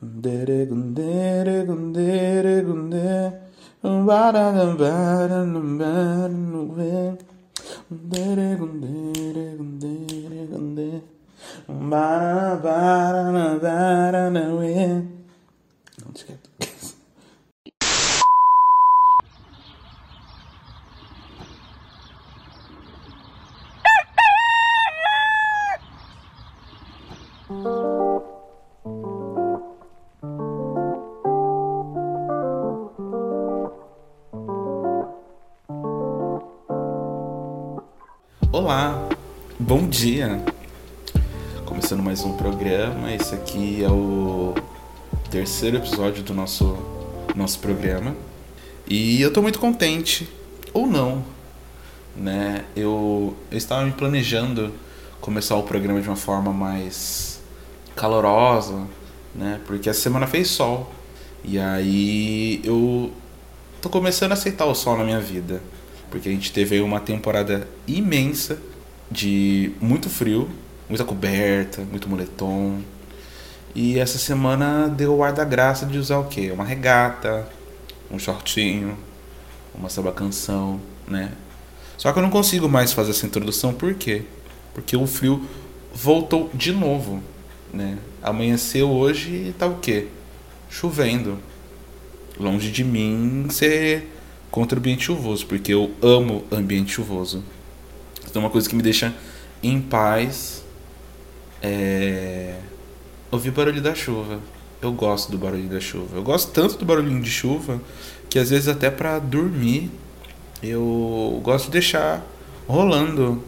Gundere, gundere, gundere, gundere. Gundere, gundere, gundere, gundere. Ba, ba, ba, ba, ba, ba, ba, dia. Começando mais um programa. Esse aqui é o terceiro episódio do nosso nosso programa. E eu tô muito contente ou não, né? Eu, eu estava me planejando começar o programa de uma forma mais calorosa, né? Porque a semana fez sol. E aí eu tô começando a aceitar o sol na minha vida. Porque a gente teve aí uma temporada imensa de muito frio, muita coberta, muito moletom. E essa semana deu o ar da graça de usar o quê? Uma regata, um shortinho, uma samba canção, né? Só que eu não consigo mais fazer essa introdução, por quê? Porque o frio voltou de novo, né? Amanheceu hoje e tá o quê? Chovendo. Longe de mim ser contra o ambiente chuvoso, porque eu amo ambiente chuvoso. Então uma coisa que me deixa em paz é ouvir o barulho da chuva. Eu gosto do barulho da chuva. Eu gosto tanto do barulhinho de chuva que às vezes até para dormir eu gosto de deixar rolando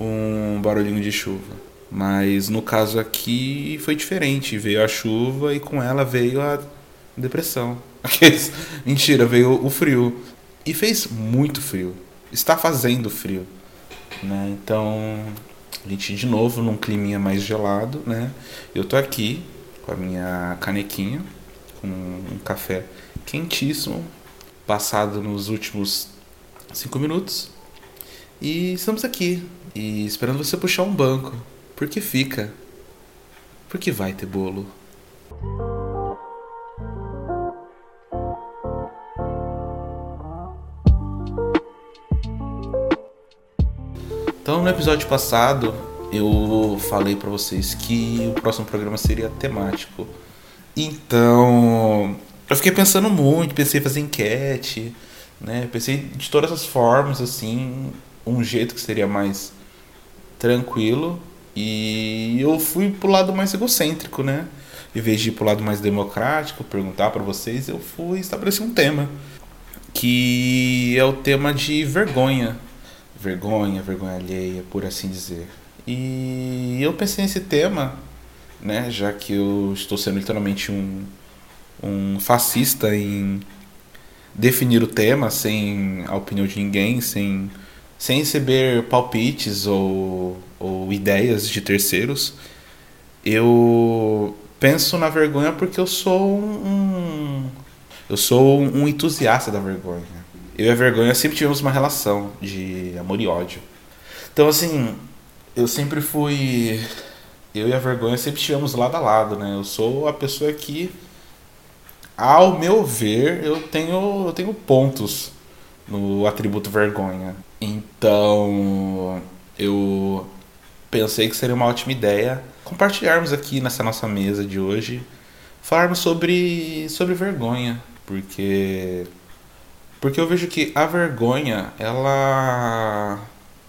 um barulhinho de chuva. Mas no caso aqui foi diferente. Veio a chuva e com ela veio a depressão. Mentira, veio o frio. E fez muito frio. Está fazendo frio. Né? Então, a gente de novo num climinha mais gelado. Né? Eu tô aqui com a minha canequinha, com um café quentíssimo, passado nos últimos cinco minutos. E estamos aqui. E esperando você puxar um banco. Porque fica. Porque vai ter bolo. Então, no episódio passado, eu falei para vocês que o próximo programa seria temático. Então, eu fiquei pensando muito, pensei em fazer enquete, né? Pensei de todas as formas, assim, um jeito que seria mais tranquilo. E eu fui pro lado mais egocêntrico, né? Em vez de ir pro lado mais democrático, perguntar para vocês, eu fui estabelecer um tema. Que é o tema de vergonha vergonha, vergonha alheia, por assim dizer. E eu pensei nesse tema, né, já que eu estou sendo literalmente um, um fascista em definir o tema sem a opinião de ninguém, sem, sem receber palpites ou, ou ideias de terceiros. Eu penso na vergonha porque eu sou um eu sou um entusiasta da vergonha eu e a vergonha sempre tivemos uma relação de amor e ódio. Então, assim, eu sempre fui. Eu e a vergonha sempre estivemos lado a lado, né? Eu sou a pessoa que, ao meu ver, eu tenho, eu tenho pontos no atributo vergonha. Então, eu pensei que seria uma ótima ideia compartilharmos aqui nessa nossa mesa de hoje, falarmos sobre, sobre vergonha, porque porque eu vejo que a vergonha, ela.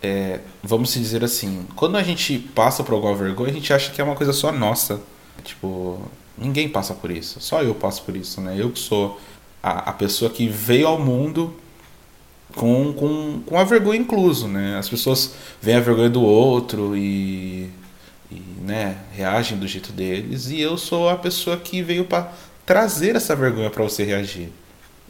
É, vamos dizer assim, quando a gente passa por alguma vergonha, a gente acha que é uma coisa só nossa. Tipo, ninguém passa por isso. Só eu passo por isso, né? Eu que sou a, a pessoa que veio ao mundo com, com, com a vergonha incluso, né? As pessoas veem a vergonha do outro e, e né, reagem do jeito deles. E eu sou a pessoa que veio para trazer essa vergonha para você reagir.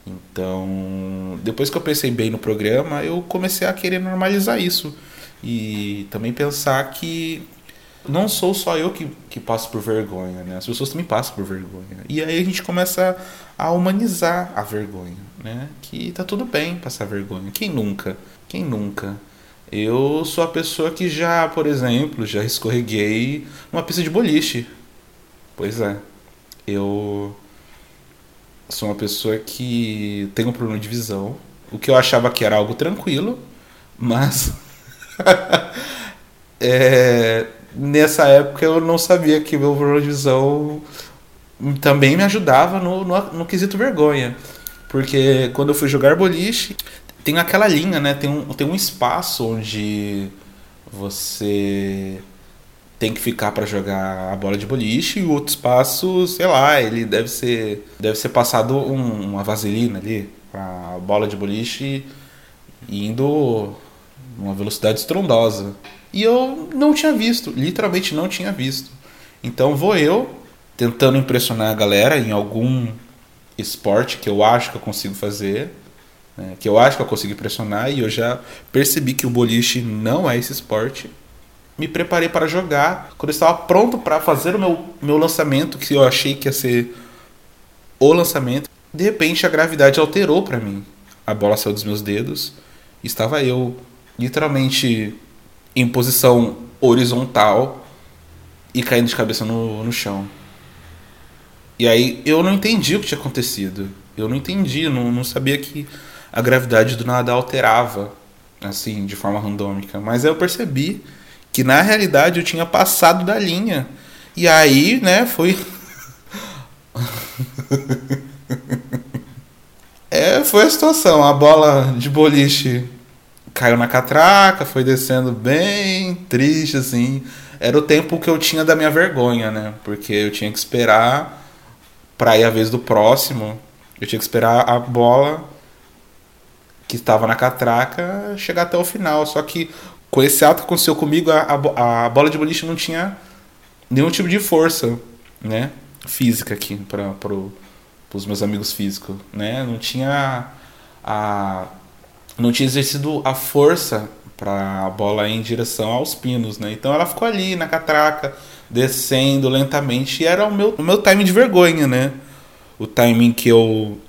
Então, depois que eu pensei bem no programa, eu comecei a querer normalizar isso. E também pensar que não sou só eu que, que passo por vergonha, né? As pessoas também passam por vergonha. E aí a gente começa a humanizar a vergonha, né? Que tá tudo bem passar vergonha. Quem nunca? Quem nunca? Eu sou a pessoa que já, por exemplo, já escorreguei numa pista de boliche. Pois é. Eu sou uma pessoa que tem um problema de visão, o que eu achava que era algo tranquilo, mas é, nessa época eu não sabia que o meu problema de visão também me ajudava no, no, no quesito vergonha. Porque quando eu fui jogar boliche, tem aquela linha, né? Tem um, tem um espaço onde você tem que ficar para jogar a bola de boliche e o outro espaço, sei lá, ele deve ser deve ser passado um, uma vaselina ali a bola de boliche indo numa velocidade estrondosa. E eu não tinha visto, literalmente não tinha visto. Então vou eu tentando impressionar a galera em algum esporte que eu acho que eu consigo fazer, né, que eu acho que eu consigo impressionar e eu já percebi que o boliche não é esse esporte. Me preparei para jogar. Quando eu estava pronto para fazer o meu, meu lançamento, que eu achei que ia ser o lançamento, de repente a gravidade alterou para mim. A bola saiu dos meus dedos. Estava eu literalmente em posição horizontal e caindo de cabeça no, no chão. E aí eu não entendi o que tinha acontecido. Eu não entendi, não, não sabia que a gravidade do nada alterava, assim, de forma randômica. Mas aí eu percebi que na realidade eu tinha passado da linha. E aí, né, foi. é, foi a situação. A bola de boliche caiu na catraca, foi descendo bem triste, assim. Era o tempo que eu tinha da minha vergonha, né? Porque eu tinha que esperar pra ir a vez do próximo. Eu tinha que esperar a bola que estava na catraca chegar até o final. Só que com esse ato que aconteceu comigo, a, a, a bola de boliche não tinha nenhum tipo de força, né? Física aqui para pro, os meus amigos físicos, né? Não tinha a não tinha exercido a força para a bola em direção aos pinos, né? Então ela ficou ali na catraca, descendo lentamente, e era o meu, o meu timing de vergonha, né? O timing que eu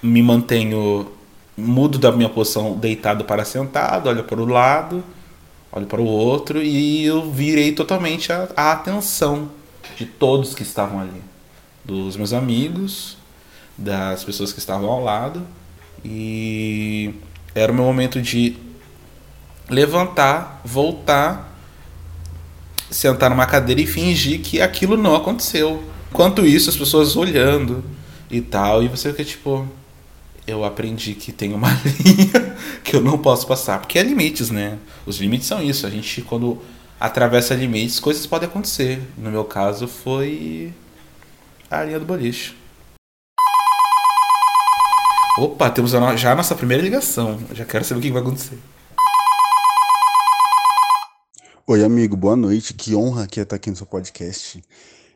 me mantenho mudo da minha posição deitado para sentado, olho para o lado, olho para o outro e eu virei totalmente a, a atenção de todos que estavam ali, dos meus amigos, das pessoas que estavam ao lado e era o meu momento de levantar, voltar, sentar numa cadeira e fingir que aquilo não aconteceu. Enquanto isso, as pessoas olhando e tal, e você fica tipo, eu aprendi que tem uma linha que eu não posso passar, porque é limites, né? Os limites são isso. A gente quando atravessa limites, coisas podem acontecer. No meu caso foi a linha do boliche. Opa, temos já a nossa primeira ligação. já quero saber o que vai acontecer. Oi, amigo, boa noite. Que honra que é estar aqui no seu podcast.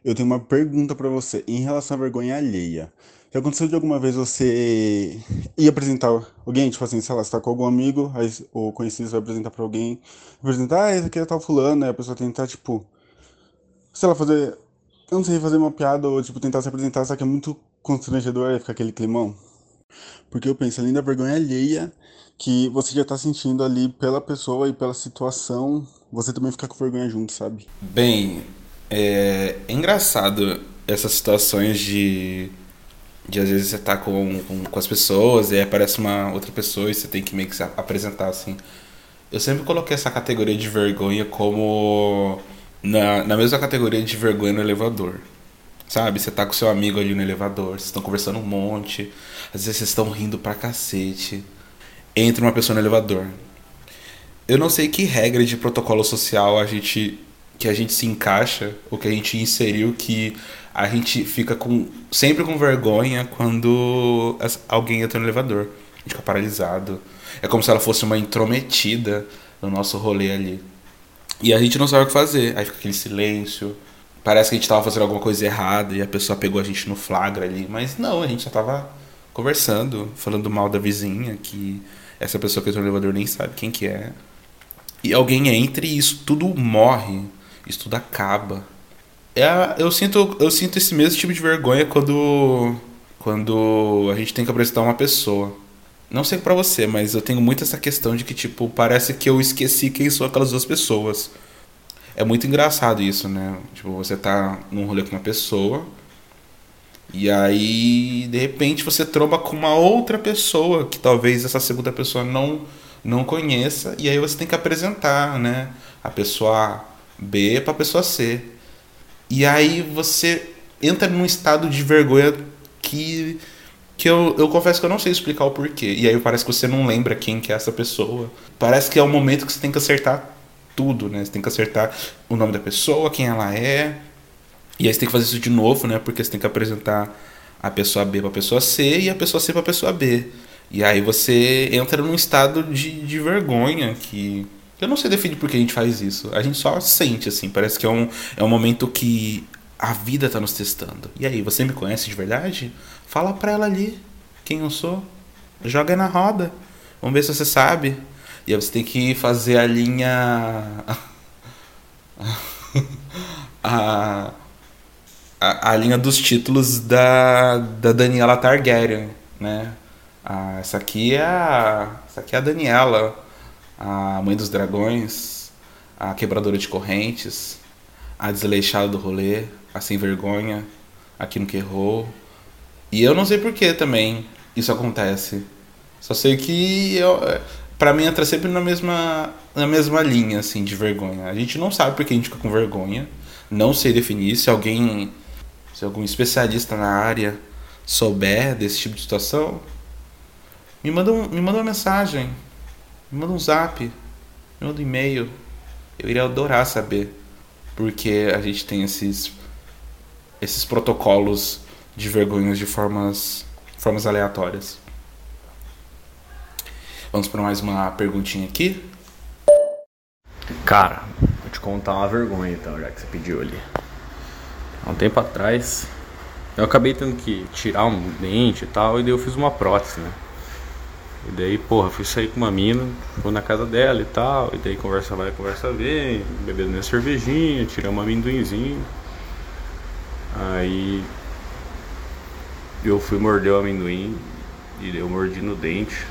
Eu tenho uma pergunta para você em relação à vergonha alheia. Já aconteceu de alguma vez você ir apresentar alguém, tipo assim, sei lá, você tá com algum amigo, aí o conhecido vai apresentar para alguém, apresentar, ah, esse aqui é tal fulano, aí a pessoa tentar, tipo, sei lá, fazer, eu não sei, fazer uma piada ou, tipo, tentar se apresentar, só que é muito constrangedor, aí fica aquele climão. Porque eu penso, além da vergonha alheia, que você já tá sentindo ali pela pessoa e pela situação, você também fica com vergonha junto, sabe? Bem, é, é engraçado essas situações de. De às vezes você tá com, com, com, as pessoas e aí aparece uma outra pessoa e você tem que meio que se apresentar assim. Eu sempre coloquei essa categoria de vergonha como. Na, na mesma categoria de vergonha no elevador. Sabe? Você tá com seu amigo ali no elevador, vocês estão conversando um monte, às vezes vocês estão rindo pra cacete. Entra uma pessoa no elevador. Eu não sei que regra de protocolo social a gente que a gente se encaixa ou que a gente inseriu que a gente fica com sempre com vergonha quando alguém entra no elevador. A gente fica paralisado. É como se ela fosse uma intrometida no nosso rolê ali. E a gente não sabe o que fazer. Aí fica aquele silêncio parece que a gente tava fazendo alguma coisa errada e a pessoa pegou a gente no flagra ali. Mas não, a gente já tava conversando, falando mal da vizinha, que essa pessoa que entrou no elevador nem sabe quem que é. E alguém entra e isso tudo morre, isso tudo acaba. É, eu, sinto, eu sinto esse mesmo tipo de vergonha quando, quando a gente tem que apresentar uma pessoa. Não sei para você, mas eu tenho muito essa questão de que, tipo, parece que eu esqueci quem são aquelas duas pessoas. É muito engraçado isso, né? Tipo, você tá num rolê com uma pessoa E aí, de repente, você tromba com uma outra pessoa que talvez essa segunda pessoa não não conheça, e aí você tem que apresentar, né, a pessoa B para a pessoa C. E aí você entra num estado de vergonha que que eu, eu confesso que eu não sei explicar o porquê. E aí parece que você não lembra quem que é essa pessoa. Parece que é o momento que você tem que acertar tudo, né? Você tem que acertar o nome da pessoa, quem ela é. E aí você tem que fazer isso de novo, né? Porque você tem que apresentar a pessoa B para a pessoa C e a pessoa C para a pessoa B. E aí você entra num estado de, de vergonha que eu não sei definir por que a gente faz isso. A gente só sente, assim. Parece que é um, é um momento que a vida tá nos testando. E aí, você me conhece de verdade? Fala pra ela ali quem eu sou. Joga na roda. Vamos ver se você sabe. E aí você tem que fazer a linha. a, a, a, linha dos títulos da, da Daniela Targaryen, né? Ah, essa aqui é a. Essa aqui é a Daniela, a mãe dos dragões, a quebradora de correntes, a desleixada do rolê, a sem vergonha, a que errou. E eu não sei porquê também isso acontece. Só sei que eu, pra mim entra sempre na mesma, na mesma linha assim de vergonha. A gente não sabe por que a gente fica com vergonha. Não sei definir se alguém, se algum especialista na área souber desse tipo de situação, me manda, um, me manda uma mensagem, me manda um zap, me manda um e-mail. Eu iria adorar saber porque a gente tem esses esses protocolos de vergonhas de formas formas aleatórias. Vamos para mais uma perguntinha aqui. Cara, vou te contar uma vergonha então, já que você pediu ali. Há um tempo atrás, eu acabei tendo que tirar um dente e tal, e daí eu fiz uma prótese, né? E daí, porra, fui sair com uma mina, fui na casa dela e tal, e daí conversa vai, conversa vem, bebendo minha cervejinha, tiramos um amendoinzinho. Aí eu fui morder o amendoim e eu mordi no dente.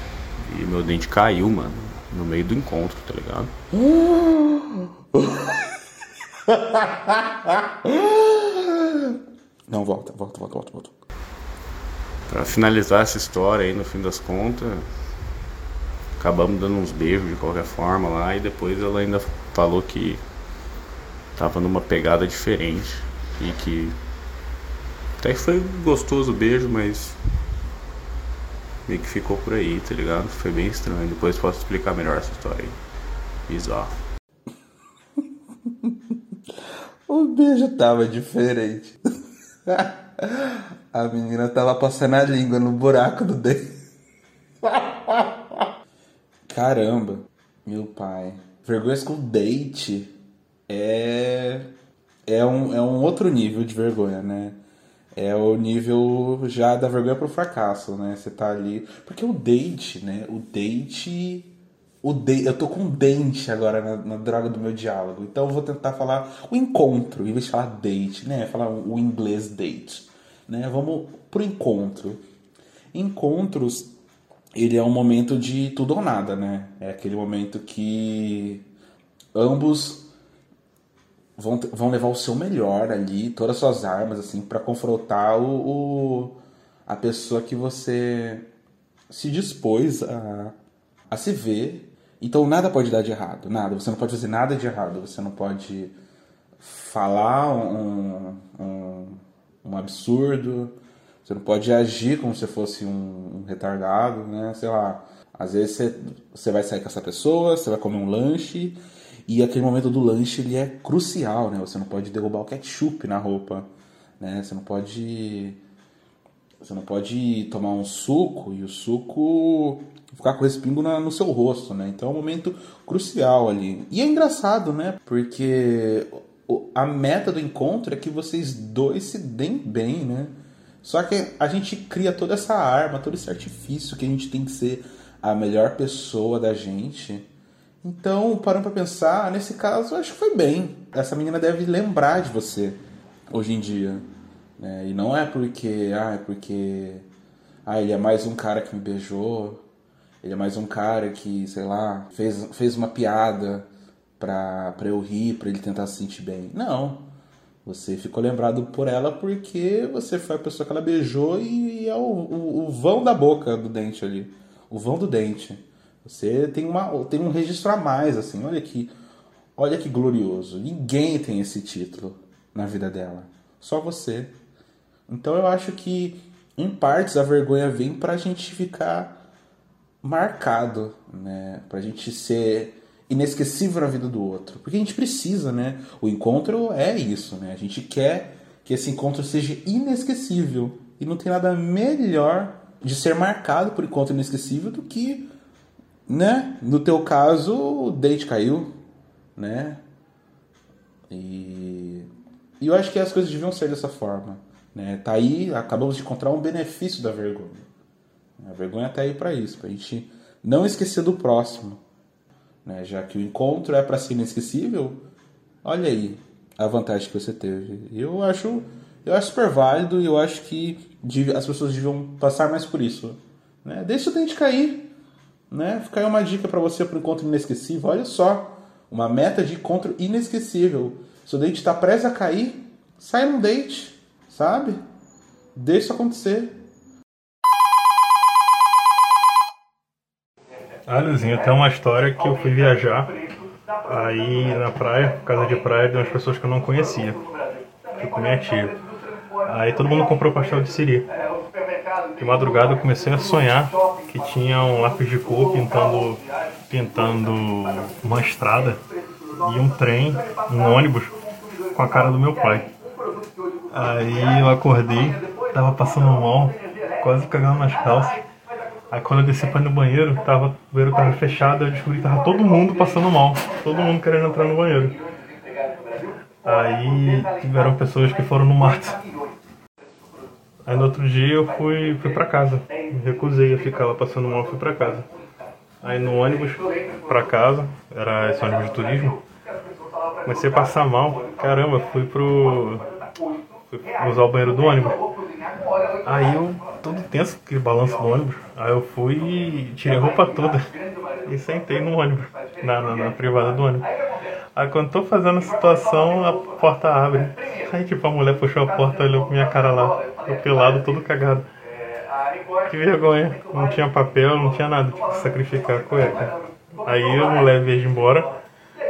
E meu dente caiu, mano, no meio do encontro, tá ligado? Não, volta, volta, volta, volta, volta. Pra finalizar essa história aí, no fim das contas, acabamos dando uns beijos de qualquer forma lá e depois ela ainda falou que tava numa pegada diferente e que até que foi gostoso o beijo, mas meio que ficou por aí, tá ligado? Foi bem estranho. Depois posso explicar melhor essa história aí. Bizarro. o beijo tava diferente. a menina tava passando a língua no buraco do dedo. Caramba, meu pai. Vergonhas com date é. É um, é um outro nível de vergonha, né? É o nível já da vergonha pro fracasso, né? Você tá ali. Porque o date, né? O date. O de... Eu tô com dente agora na, na droga do meu diálogo. Então eu vou tentar falar o encontro, em vez de falar date, né? Falar o inglês date. Né? Vamos pro encontro. Encontros ele é um momento de tudo ou nada, né? É aquele momento que ambos vão, vão levar o seu melhor ali, todas as suas armas, assim, para confrontar o, o, a pessoa que você se dispôs a, a se ver. Então nada pode dar de errado, nada. Você não pode fazer nada de errado. Você não pode falar um, um, um absurdo você não pode agir como se fosse um, retardado, né? Sei lá. Às vezes você, você vai sair com essa pessoa, você vai comer um lanche e aquele momento do lanche ele é crucial, né? Você não pode derrubar o ketchup na roupa, né? Você não pode você não pode tomar um suco e o suco ficar com respingo na, no seu rosto, né? Então é um momento crucial ali. E é engraçado, né? Porque a meta do encontro é que vocês dois se deem bem, né? Só que a gente cria toda essa arma, todo esse artifício que a gente tem que ser a melhor pessoa da gente. Então, parando para pensar, nesse caso, acho que foi bem. Essa menina deve lembrar de você hoje em dia. Né? E não é porque, ah, é porque, ah, ele é mais um cara que me beijou, ele é mais um cara que, sei lá, fez, fez uma piada pra, pra eu rir, pra ele tentar se sentir bem. Não. Você ficou lembrado por ela porque você foi a pessoa que ela beijou e é o, o, o vão da boca do dente ali. O vão do dente. Você tem, uma, tem um registro a mais, assim. Olha que, olha que glorioso. Ninguém tem esse título na vida dela. Só você. Então eu acho que, em partes, a vergonha vem pra gente ficar marcado, né? Pra gente ser inesquecível na vida do outro. Porque a gente precisa, né? O encontro é isso, né? A gente quer que esse encontro seja inesquecível. E não tem nada melhor de ser marcado por encontro inesquecível do que, né? No teu caso, o date caiu, né? E, e eu acho que as coisas deviam ser dessa forma. Né? Tá aí, acabamos de encontrar um benefício da vergonha. A vergonha tá aí para isso, pra gente não esquecer do próximo. Né? Já que o encontro é para ser inesquecível, olha aí a vantagem que você teve. Eu acho, eu acho super válido e eu acho que as pessoas deviam passar mais por isso. Né? Deixa o dente cair. Né? Fica aí uma dica para você para o encontro inesquecível. Olha só, uma meta de encontro inesquecível. Se o dente está prestes a cair, sai num date, sabe? Deixa isso acontecer. Ah, Luzinho, tem uma história que eu fui viajar aí na praia, casa de praia, de umas pessoas que eu não conhecia. Fui com minha tia. Aí todo mundo comprou pastel de siri. De madrugada eu comecei a sonhar que tinha um lápis de cor pintando, pintando uma estrada e um trem, um ônibus com a cara do meu pai. Aí eu acordei, tava passando mal, quase cagando nas calças. Aí quando eu desci pra ir no banheiro, tava, o banheiro tava fechado, eu descobri que tava todo mundo passando mal. Todo mundo querendo entrar no banheiro. Aí tiveram pessoas que foram no mato. Aí no outro dia eu fui, fui pra casa. Me recusei a ficar lá passando mal, fui pra casa. Aí no ônibus pra casa, era esse ônibus de turismo, comecei a passar mal. Caramba, fui pro. Fui usar o banheiro do ônibus. Aí eu, todo tenso, aquele balanço do ônibus, aí eu fui e tirei a roupa toda e sentei no ônibus, na, na, na privada do ônibus. Aí quando tô fazendo a situação, a porta abre. Aí tipo, a mulher puxou a porta, olhou pra minha cara lá, eu pelado, todo cagado. Que vergonha, não tinha papel, não tinha nada, tipo, sacrificar a cueca. Aí a mulher, ir embora,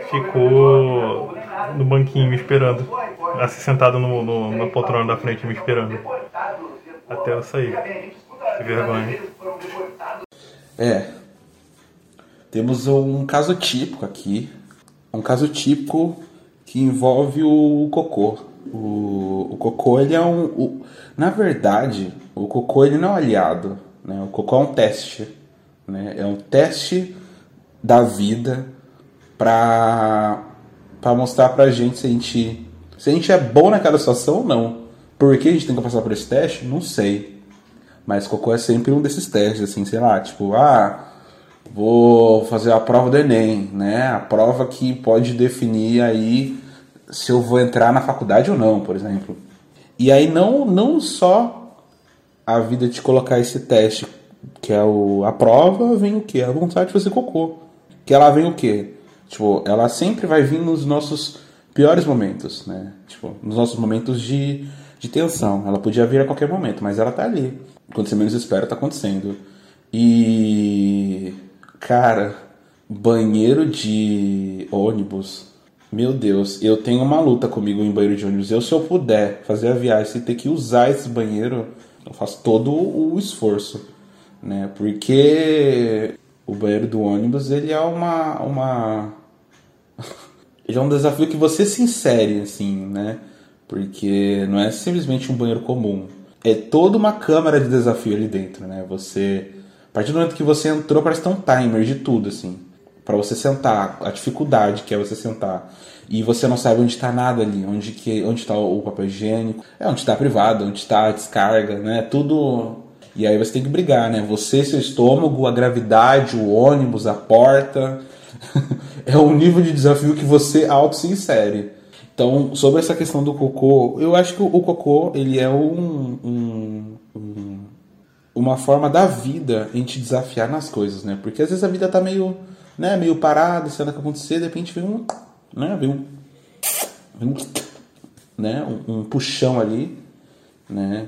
ficou no banquinho esperando. Assim, sentado no, no, na poltrona da frente me esperando. Até eu sair. Que vergonha. É. Temos um caso típico aqui. Um caso típico que envolve o cocô. O, o cocô, ele é um. O, na verdade, o cocô ele não é aliado. Né? O cocô é um teste. Né? É um teste da vida para para mostrar pra gente se a gente se a gente é bom naquela situação ou não. Por que a gente tem que passar por esse teste? Não sei. Mas cocô é sempre um desses testes, assim, sei lá, tipo, ah, vou fazer a prova do Enem, né? A prova que pode definir aí se eu vou entrar na faculdade ou não, por exemplo. E aí não, não só a vida de colocar esse teste, que é o, a prova, vem o que? A vontade de fazer cocô. Que ela vem o quê? Tipo, ela sempre vai vir nos nossos piores momentos, né? Tipo, nos nossos momentos de, de tensão. Ela podia vir a qualquer momento, mas ela tá ali. Quando você menos espera, tá acontecendo. E. Cara, banheiro de ônibus. Meu Deus, eu tenho uma luta comigo em banheiro de ônibus. Eu, se eu puder fazer a viagem e ter que usar esse banheiro, eu faço todo o esforço, né? Porque o banheiro do ônibus, ele é uma, uma é um desafio que você se insere, assim, né? Porque não é simplesmente um banheiro comum. É toda uma câmara de desafio ali dentro, né? Você. A partir do momento que você entrou, parece ter um timer de tudo, assim. para você sentar, a dificuldade que é você sentar. E você não sabe onde está nada ali, onde que onde está o papel higiênico, é onde está a privada, onde está a descarga, né? Tudo. E aí você tem que brigar, né? Você, seu estômago, a gravidade, o ônibus, a porta. é um nível de desafio que você auto se insere. Então, sobre essa questão do cocô, eu acho que o cocô ele é um, um, um, uma forma da vida em te desafiar nas coisas, né? Porque às vezes a vida tá meio, né, meio parada, sem nada que acontecer, de repente vem um, né, vem um, vem um né? Um, um puxão ali, né?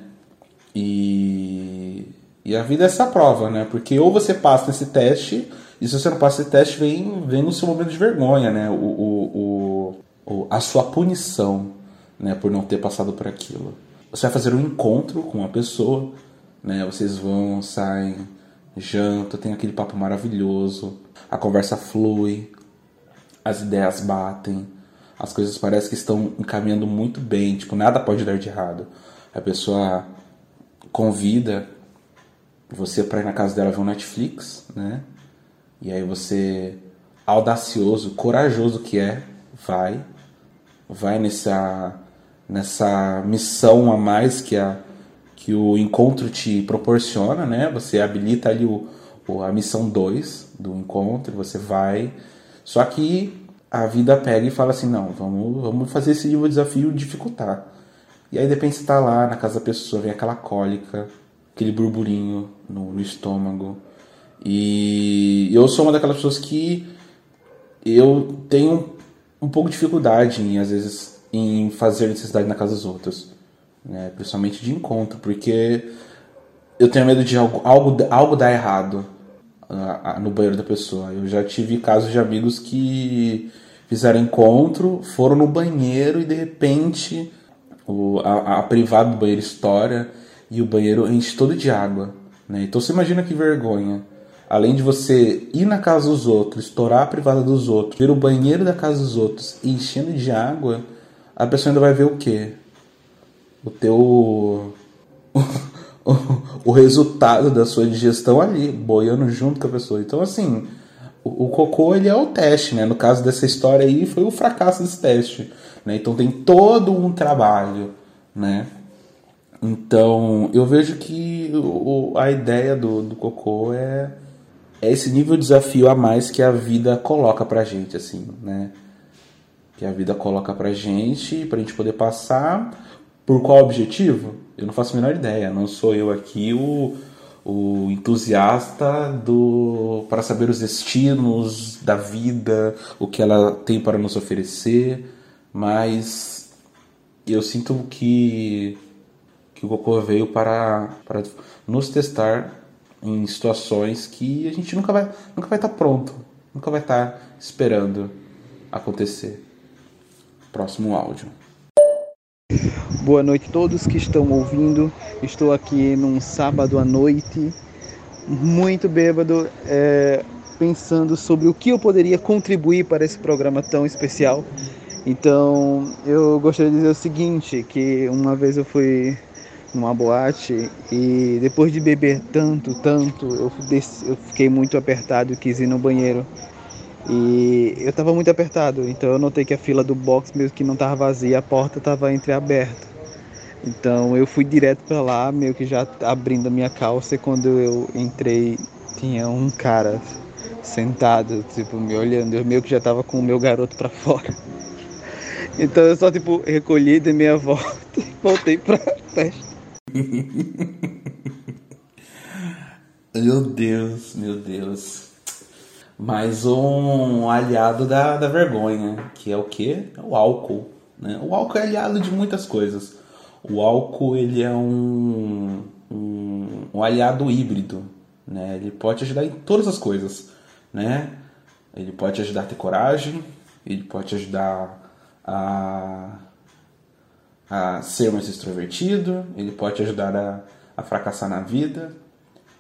E, e a vida é essa prova, né? Porque ou você passa nesse teste, e se você não passa esse teste, vem, vem o seu momento de vergonha, né? O, o, o, a sua punição, né? Por não ter passado por aquilo. Você vai fazer um encontro com uma pessoa, né? Vocês vão, saem, janta, tem aquele papo maravilhoso, a conversa flui, as ideias batem, as coisas parecem que estão encaminhando muito bem, tipo, nada pode dar de errado. A pessoa convida você para ir na casa dela ver um Netflix, né? E aí você, audacioso, corajoso que é, vai, vai nessa, nessa missão a mais que, a, que o encontro te proporciona, né? Você habilita ali o, o a missão 2 do encontro, você vai. Só que a vida pega e fala assim, não, vamos, vamos fazer esse desafio dificultar. E aí de repente você tá lá na casa da pessoa, vem aquela cólica, aquele burburinho no, no estômago. E eu sou uma daquelas pessoas que eu tenho um pouco de dificuldade em, às vezes, em fazer necessidade na casa dos outros. Né? Principalmente de encontro, porque eu tenho medo de algo, algo, algo dar errado uh, no banheiro da pessoa. Eu já tive casos de amigos que fizeram encontro, foram no banheiro e de repente o, a, a privada do banheiro estoura e o banheiro enche todo de água. Né? Então você imagina que vergonha. Além de você ir na casa dos outros, estourar a privada dos outros, ver o banheiro da casa dos outros enchendo de água, a pessoa ainda vai ver o quê? O teu. o resultado da sua digestão ali, boiando junto com a pessoa. Então, assim, o, o cocô ele é o teste, né? No caso dessa história aí, foi o fracasso desse teste. Né? Então tem todo um trabalho, né? Então eu vejo que o, a ideia do, do cocô é, é esse nível de desafio a mais que a vida coloca pra gente, assim, né? Que a vida coloca pra gente, pra gente poder passar. Por qual objetivo? Eu não faço a menor ideia. Não sou eu aqui o, o entusiasta do para saber os destinos da vida, o que ela tem para nos oferecer mas eu sinto que, que o Goku veio para, para nos testar em situações que a gente nunca vai nunca vai estar pronto, nunca vai estar esperando acontecer. Próximo áudio. Boa noite a todos que estão ouvindo. Estou aqui num sábado à noite, muito bêbado, é, pensando sobre o que eu poderia contribuir para esse programa tão especial. Então, eu gostaria de dizer o seguinte, que uma vez eu fui numa boate e depois de beber tanto, tanto, eu, eu fiquei muito apertado e quis ir no banheiro. E eu estava muito apertado, então eu notei que a fila do box, mesmo que não estava vazia, a porta estava entreaberta. Então eu fui direto para lá, meio que já abrindo a minha calça, e quando eu entrei, tinha um cara sentado, tipo, me olhando. Eu meio que já estava com o meu garoto para fora. Então eu só, tipo, recolhi, dei meia volta e voltei pra festa. meu Deus, meu Deus. Mais um aliado da, da vergonha, que é o que? É o álcool. Né? O álcool é aliado de muitas coisas. O álcool ele é um, um, um aliado híbrido. Né? Ele pode ajudar em todas as coisas. Né? Ele pode ajudar a ter coragem, ele pode ajudar a, a ser mais extrovertido, ele pode ajudar a, a fracassar na vida,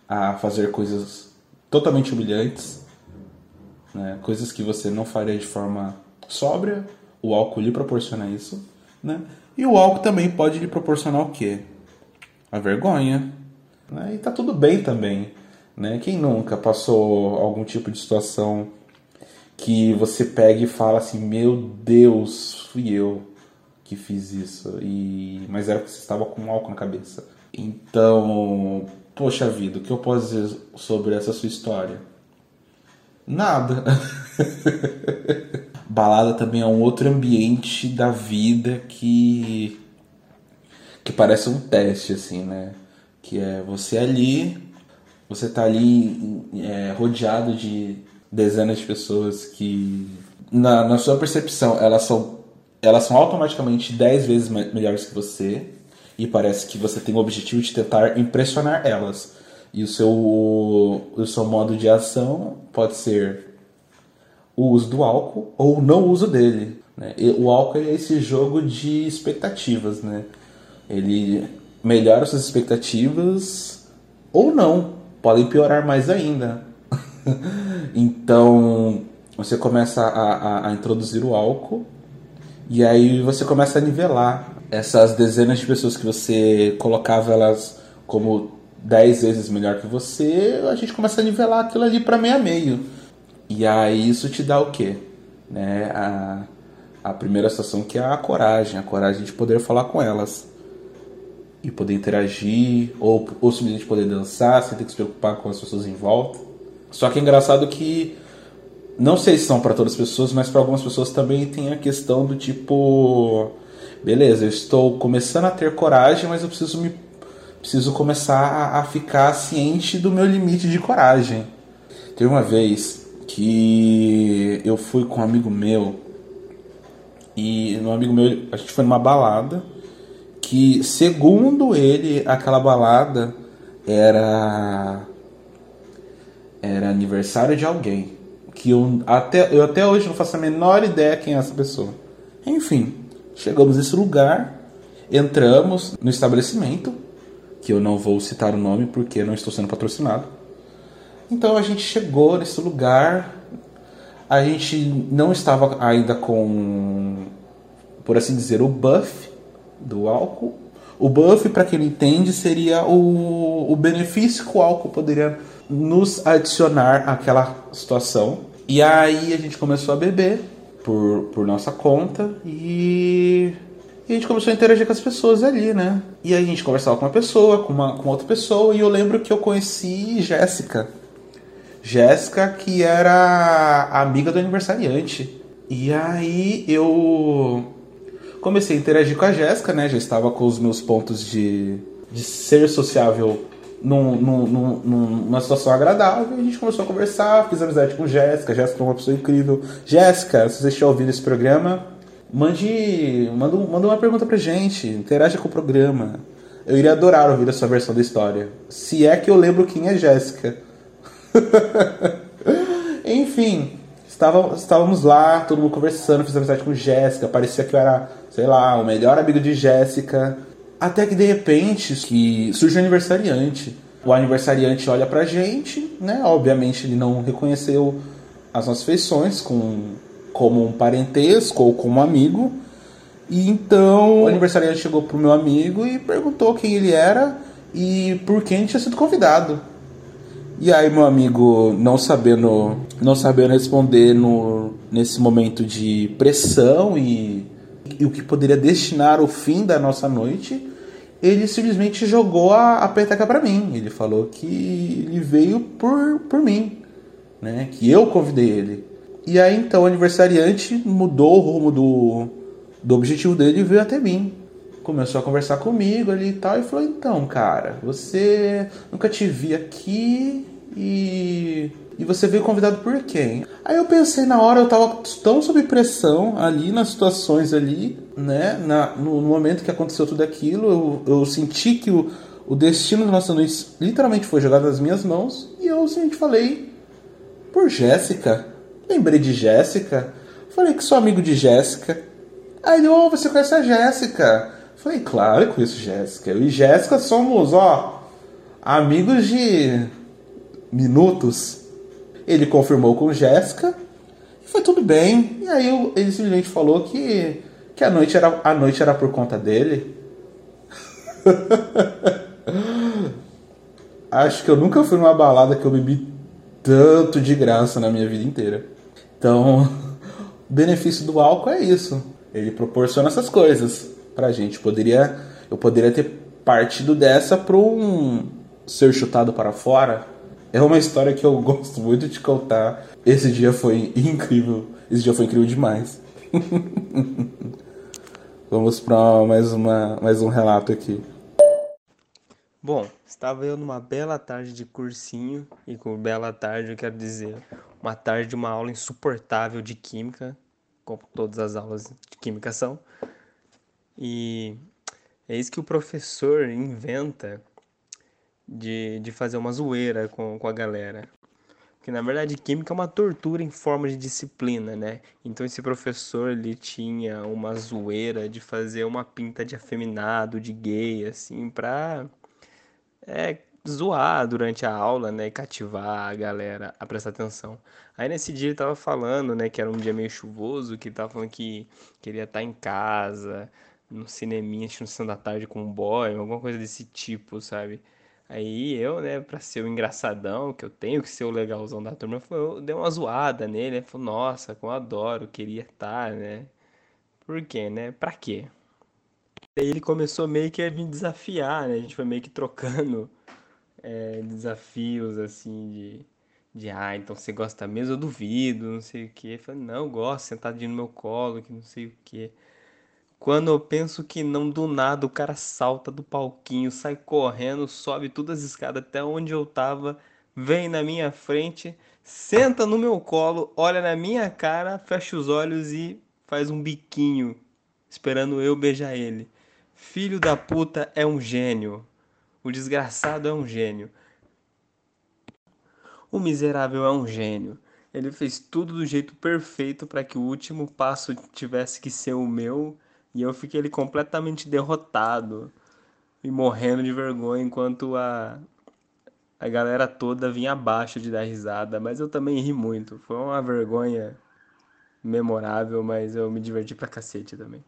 a fazer coisas totalmente humilhantes, né? coisas que você não faria de forma sóbria, o álcool lhe proporciona isso, né? E o álcool também pode lhe proporcionar o quê? A vergonha. Né? E tá tudo bem também. Né? Quem nunca passou algum tipo de situação que você pega e fala assim, meu Deus, fui eu que fiz isso. E mas era porque você estava com álcool na cabeça. Então, poxa vida, o que eu posso dizer sobre essa sua história? Nada. Balada também é um outro ambiente da vida que que parece um teste assim, né? Que é você ali, você tá ali é, rodeado de dezenas de pessoas que, na, na sua percepção, elas são elas são automaticamente 10 vezes melhores que você e parece que você tem o objetivo de tentar impressionar elas. E o seu, o seu modo de ação pode ser o uso do álcool ou o não uso dele. Né? O álcool é esse jogo de expectativas. Né? Ele melhora suas expectativas ou não. Podem piorar mais ainda. então você começa a, a, a introduzir o álcool e aí você começa a nivelar essas dezenas de pessoas que você colocava elas como 10 vezes melhor que você, a gente começa a nivelar aquilo ali para meio a meio. E aí isso te dá o quê? Né? A, a primeira situação que é a coragem, a coragem de poder falar com elas. E poder interagir, ou, ou simplesmente poder dançar, sem ter que se preocupar com as pessoas em volta. Só que é engraçado que não sei se são para todas as pessoas, mas para algumas pessoas também tem a questão do tipo beleza, eu estou começando a ter coragem, mas eu preciso me preciso começar a, a ficar ciente do meu limite de coragem. Teve uma vez que eu fui com um amigo meu e um amigo meu, a gente foi numa balada que segundo ele aquela balada era era aniversário de alguém que eu até eu até hoje não faço a menor ideia quem é essa pessoa. Enfim, Chegamos nesse lugar, entramos no estabelecimento, que eu não vou citar o nome porque não estou sendo patrocinado. Então a gente chegou nesse lugar, a gente não estava ainda com, por assim dizer, o buff do álcool. O buff, para quem não entende, seria o, o benefício que o álcool poderia nos adicionar àquela situação. E aí a gente começou a beber por, por nossa conta e, e, a gente começou a interagir com as pessoas ali, né? E aí a gente conversava com uma pessoa, com, uma, com outra pessoa, e eu lembro que eu conheci Jéssica. Jéssica, que era amiga do aniversariante. E aí eu comecei a interagir com a Jéssica, né? Já estava com os meus pontos de, de ser sociável num, num, num, numa situação agradável. A gente começou a conversar, fiz amizade com Jéssica. Jéssica é uma pessoa incrível. Jéssica, se você estiver ouvindo esse programa, mande, manda, manda uma pergunta pra gente, interaja com o programa. Eu iria adorar ouvir a sua versão da história. Se é que eu lembro quem é Jéssica. Enfim, estava, estávamos lá, todo mundo conversando, fiz amizade com Jéssica. Parecia que eu era, sei lá, o melhor amigo de Jéssica. Até que de repente que surge o aniversariante. O aniversariante olha pra gente, né? Obviamente ele não reconheceu as nossas feições com, como um parentesco ou como amigo. E então o aniversariante chegou pro meu amigo e perguntou quem ele era e por quem tinha sido convidado. E aí meu amigo, não sabendo, não sabendo responder no, nesse momento de pressão e e o que poderia destinar o fim da nossa noite, ele simplesmente jogou a, a peteca para mim. Ele falou que ele veio por, por mim, né? Que eu convidei ele. E aí então o aniversariante mudou o rumo do, do objetivo dele e veio até mim. Começou a conversar comigo ali e tal, e falou: Então, cara, você nunca te vi aqui e e você veio convidado por quem? Aí eu pensei na hora, eu tava tão sob pressão ali nas situações ali, né? Na, no, no momento que aconteceu tudo aquilo, eu, eu senti que o, o destino do nossa noite literalmente foi jogado nas minhas mãos. E eu simplesmente falei por Jéssica. Lembrei de Jéssica. Falei que sou amigo de Jéssica. Aí ele, oh, você conhece a Jéssica? Falei, claro, eu conheço Jéssica. Eu e Jéssica somos, ó, amigos de minutos. Ele confirmou com Jéssica e foi tudo bem. E aí ele simplesmente falou que, que a, noite era, a noite era por conta dele. Acho que eu nunca fui numa balada que eu bebi tanto de graça na minha vida inteira. Então, o benefício do álcool é isso. Ele proporciona essas coisas pra gente. Poderia, eu poderia ter partido dessa para um ser chutado para fora é uma história que eu gosto muito de contar. Esse dia foi incrível. Esse dia foi incrível demais. Vamos para mais, uma, mais um relato aqui. Bom, estava eu numa bela tarde de cursinho, e com bela tarde eu quero dizer uma tarde de uma aula insuportável de química, como todas as aulas de química são. E é isso que o professor inventa de, de fazer uma zoeira com, com a galera. Porque na verdade química é uma tortura em forma de disciplina, né? Então esse professor ele tinha uma zoeira de fazer uma pinta de afeminado, de gay, assim, pra é, zoar durante a aula, né? E cativar a galera a prestar atenção. Aí nesse dia ele tava falando, né, que era um dia meio chuvoso, que ele tava falando que queria estar em casa, no cineminha, assistindo da tarde com um boy, alguma coisa desse tipo, sabe? Aí eu, né, pra ser o engraçadão, que eu tenho que ser o legalzão da turma, eu dei uma zoada nele, né? Falei, nossa, como eu adoro, queria estar, né? Por quê, né? Pra quê? Aí ele começou meio que a me desafiar, né? A gente foi meio que trocando é, desafios, assim, de, de, ah, então você gosta mesmo, eu duvido, não sei o quê. Eu falei, não, eu gosto, sentadinho no meu colo, que não sei o quê. Quando eu penso que não, do nada o cara salta do palquinho, sai correndo, sobe todas as escadas até onde eu tava, vem na minha frente, senta no meu colo, olha na minha cara, fecha os olhos e faz um biquinho, esperando eu beijar ele. Filho da puta é um gênio. O desgraçado é um gênio. O miserável é um gênio. Ele fez tudo do jeito perfeito para que o último passo tivesse que ser o meu e eu fiquei ali completamente derrotado e morrendo de vergonha enquanto a, a galera toda vinha abaixo de dar risada. Mas eu também ri muito. Foi uma vergonha memorável, mas eu me diverti pra cacete também.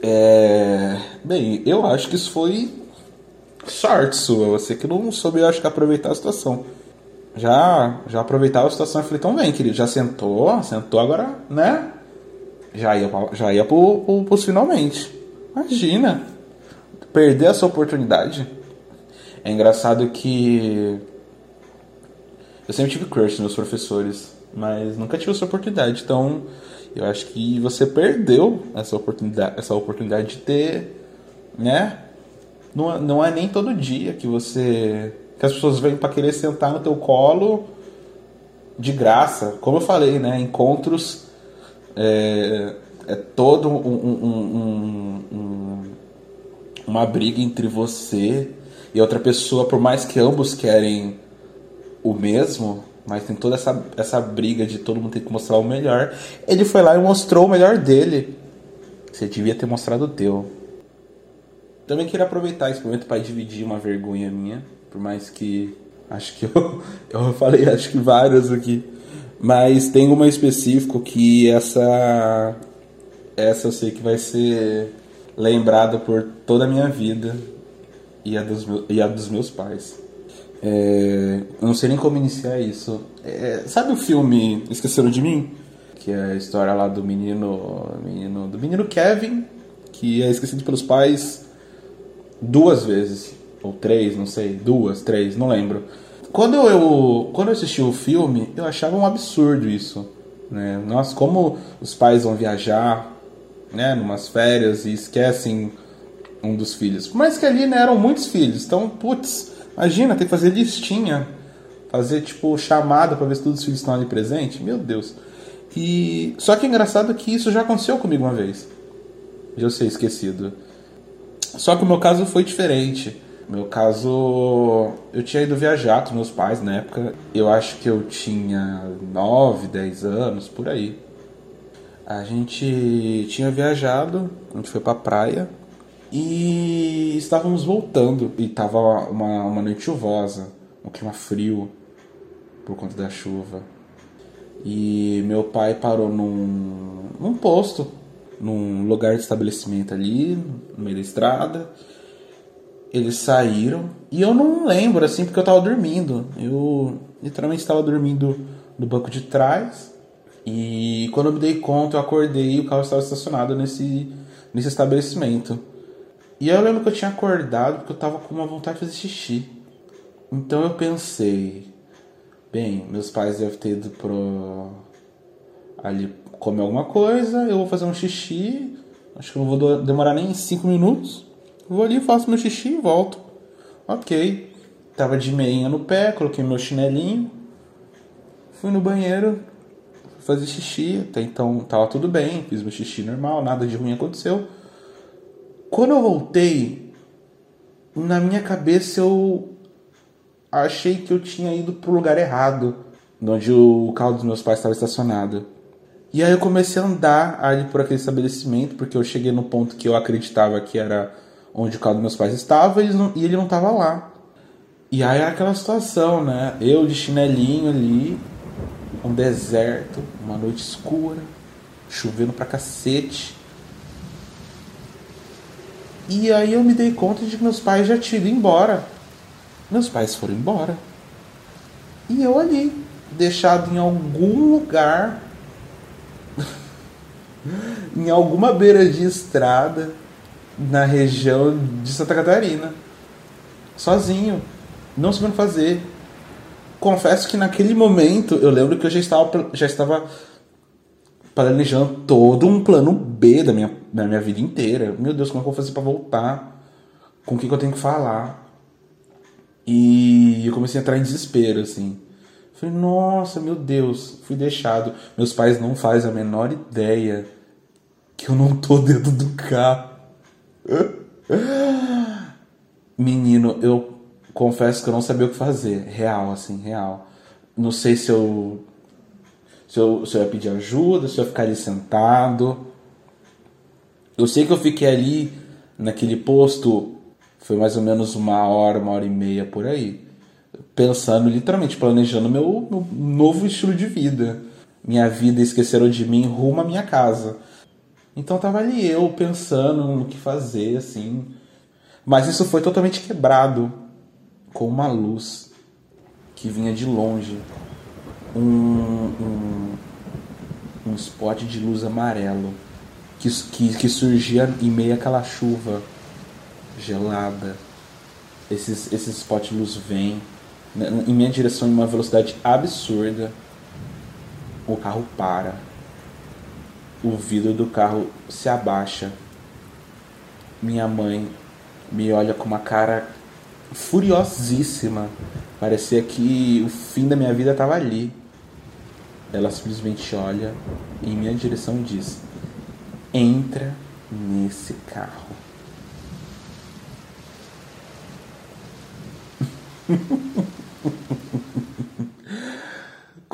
É... Bem, eu acho que isso foi sorte sua. Você que não soube, eu acho que aproveitar a situação. Já, já aproveitava a situação e falei, então vem, querido, já sentou, sentou agora, né? Já ia, já ia pro, pro, pros finalmente. Imagina. Perder essa oportunidade. É engraçado que. Eu sempre tive crush nos meus professores, mas nunca tive essa oportunidade. Então, eu acho que você perdeu essa oportunidade, essa oportunidade de ter, né? Não, não é nem todo dia que você. que as pessoas vêm para querer sentar no teu colo de graça. Como eu falei, né? Encontros é, é todo um, um, um, uma briga entre você e outra pessoa, por mais que ambos querem o mesmo, mas tem toda essa, essa briga de todo mundo ter que mostrar o melhor. Ele foi lá e mostrou o melhor dele. Você devia ter mostrado o teu. Também queria aproveitar esse momento para dividir uma vergonha minha, por mais que acho que eu, eu falei acho que várias aqui. Mas tem uma específico que essa essa eu sei que vai ser lembrada por toda a minha vida e a dos, meus, e a dos meus pais. É, eu não sei nem como iniciar isso. É, sabe o filme Esqueceram de Mim? Que é a história lá do menino, menino do menino Kevin, que é esquecido pelos pais duas vezes. Ou três, não sei. Duas, três, não lembro. Quando eu, quando eu assisti o filme, eu achava um absurdo isso. Né? Nossa, como os pais vão viajar né, numas férias e esquecem um dos filhos. Mais que ali né, eram muitos filhos. Então, putz, imagina, ter que fazer listinha. Fazer, tipo, chamada para ver se todos os filhos estão ali presentes. Meu Deus. E só que é engraçado que isso já aconteceu comigo uma vez. De eu ser esquecido. Só que o meu caso foi diferente. Meu caso, eu tinha ido viajar com meus pais na época. Eu acho que eu tinha 9, 10 anos, por aí. A gente tinha viajado, a gente foi pra praia e estávamos voltando. E tava uma, uma noite chuvosa, um clima frio por conta da chuva. E meu pai parou num, num posto, num lugar de estabelecimento ali, no meio da estrada. Eles saíram e eu não lembro assim porque eu tava dormindo. Eu literalmente estava dormindo no banco de trás e quando eu me dei conta, eu acordei e o carro estava estacionado nesse, nesse estabelecimento. E eu lembro que eu tinha acordado porque eu estava com uma vontade de fazer xixi. Então eu pensei, bem, meus pais devem ter ido pro ali comer alguma coisa, eu vou fazer um xixi, acho que não vou demorar nem 5 minutos. Vou ali, faço meu xixi e volto. Ok. Tava de meinha no pé, coloquei meu chinelinho, fui no banheiro, fazer xixi, até então tava tudo bem, fiz meu xixi normal, nada de ruim aconteceu. Quando eu voltei, na minha cabeça eu achei que eu tinha ido pro lugar errado, onde o carro dos meus pais estava estacionado. E aí eu comecei a andar ali por aquele estabelecimento, porque eu cheguei no ponto que eu acreditava que era onde o carro dos meus pais estava e ele não estava lá. E aí era aquela situação, né? Eu de chinelinho ali, um deserto, uma noite escura, chovendo pra cacete. E aí eu me dei conta de que meus pais já tinham ido embora. Meus pais foram embora. E eu ali, deixado em algum lugar, em alguma beira de estrada, na região de Santa Catarina. Sozinho. Não sabendo fazer. Confesso que naquele momento eu lembro que eu já estava, já estava planejando todo um plano B da minha, da minha vida inteira. Meu Deus, como é que eu vou fazer para voltar? Com o que, que eu tenho que falar? E eu comecei a entrar em desespero, assim. Falei, nossa, meu Deus, fui deixado. Meus pais não fazem a menor ideia que eu não tô dentro do carro. Menino, eu confesso que eu não sabia o que fazer. Real, assim, real. Não sei se eu. Se eu, se eu ia pedir ajuda, se eu ia ficar ali sentado. Eu sei que eu fiquei ali naquele posto foi mais ou menos uma hora, uma hora e meia por aí. Pensando, literalmente, planejando meu, meu novo estilo de vida. Minha vida esqueceram de mim rumo à minha casa. Então tava ali eu pensando no que fazer, assim. Mas isso foi totalmente quebrado com uma luz que vinha de longe. Um, um, um spot de luz amarelo que, que, que surgia em meio àquela chuva gelada. Esses, esses spots de luz vêm em minha direção em uma velocidade absurda. O carro para. O vidro do carro se abaixa. Minha mãe me olha com uma cara furiosíssima. Parecia que o fim da minha vida estava ali. Ela simplesmente olha em minha direção e diz: Entra nesse carro.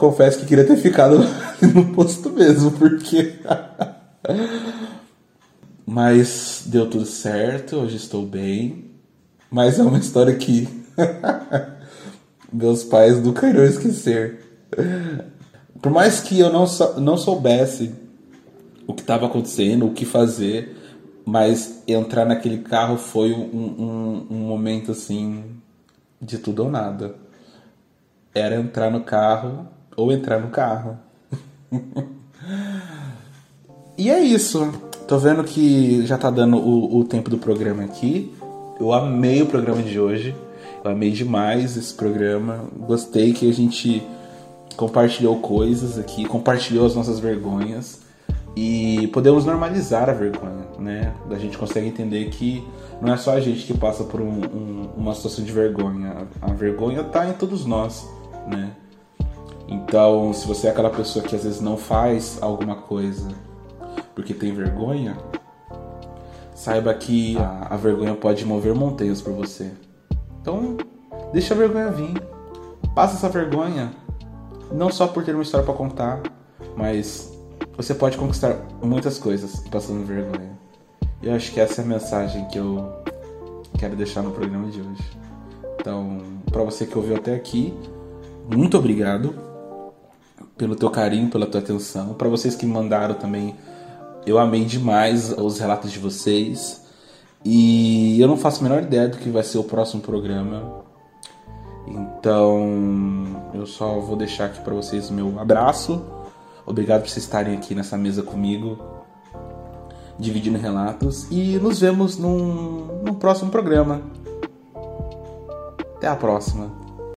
Confesso que queria ter ficado no posto mesmo, porque. Mas deu tudo certo, hoje estou bem. Mas é uma história que meus pais nunca irão esquecer. Por mais que eu não, não soubesse o que estava acontecendo, o que fazer, mas entrar naquele carro foi um, um, um momento assim de tudo ou nada. Era entrar no carro ou entrar no carro. e é isso. Tô vendo que já tá dando o, o tempo do programa aqui. Eu amei o programa de hoje. Eu amei demais esse programa. Gostei que a gente compartilhou coisas aqui, compartilhou as nossas vergonhas e podemos normalizar a vergonha, né? A gente consegue entender que não é só a gente que passa por um, um, uma situação de vergonha. A, vergonha está em todos nós, né? Então, se você é aquela pessoa que às vezes não faz alguma coisa porque tem vergonha, saiba que a, a vergonha pode mover montanhas para você. Então, deixa a vergonha vir. Passa essa vergonha, não só por ter uma história para contar, mas você pode conquistar muitas coisas passando vergonha. E eu acho que essa é a mensagem que eu quero deixar no programa de hoje. Então, para você que ouviu até aqui, muito obrigado pelo teu carinho, pela tua atenção. Para vocês que me mandaram também, eu amei demais os relatos de vocês. E eu não faço a menor ideia do que vai ser o próximo programa. Então, eu só vou deixar aqui para vocês o meu abraço. Obrigado por vocês estarem aqui nessa mesa comigo dividindo relatos e nos vemos num, num próximo programa. Até a próxima.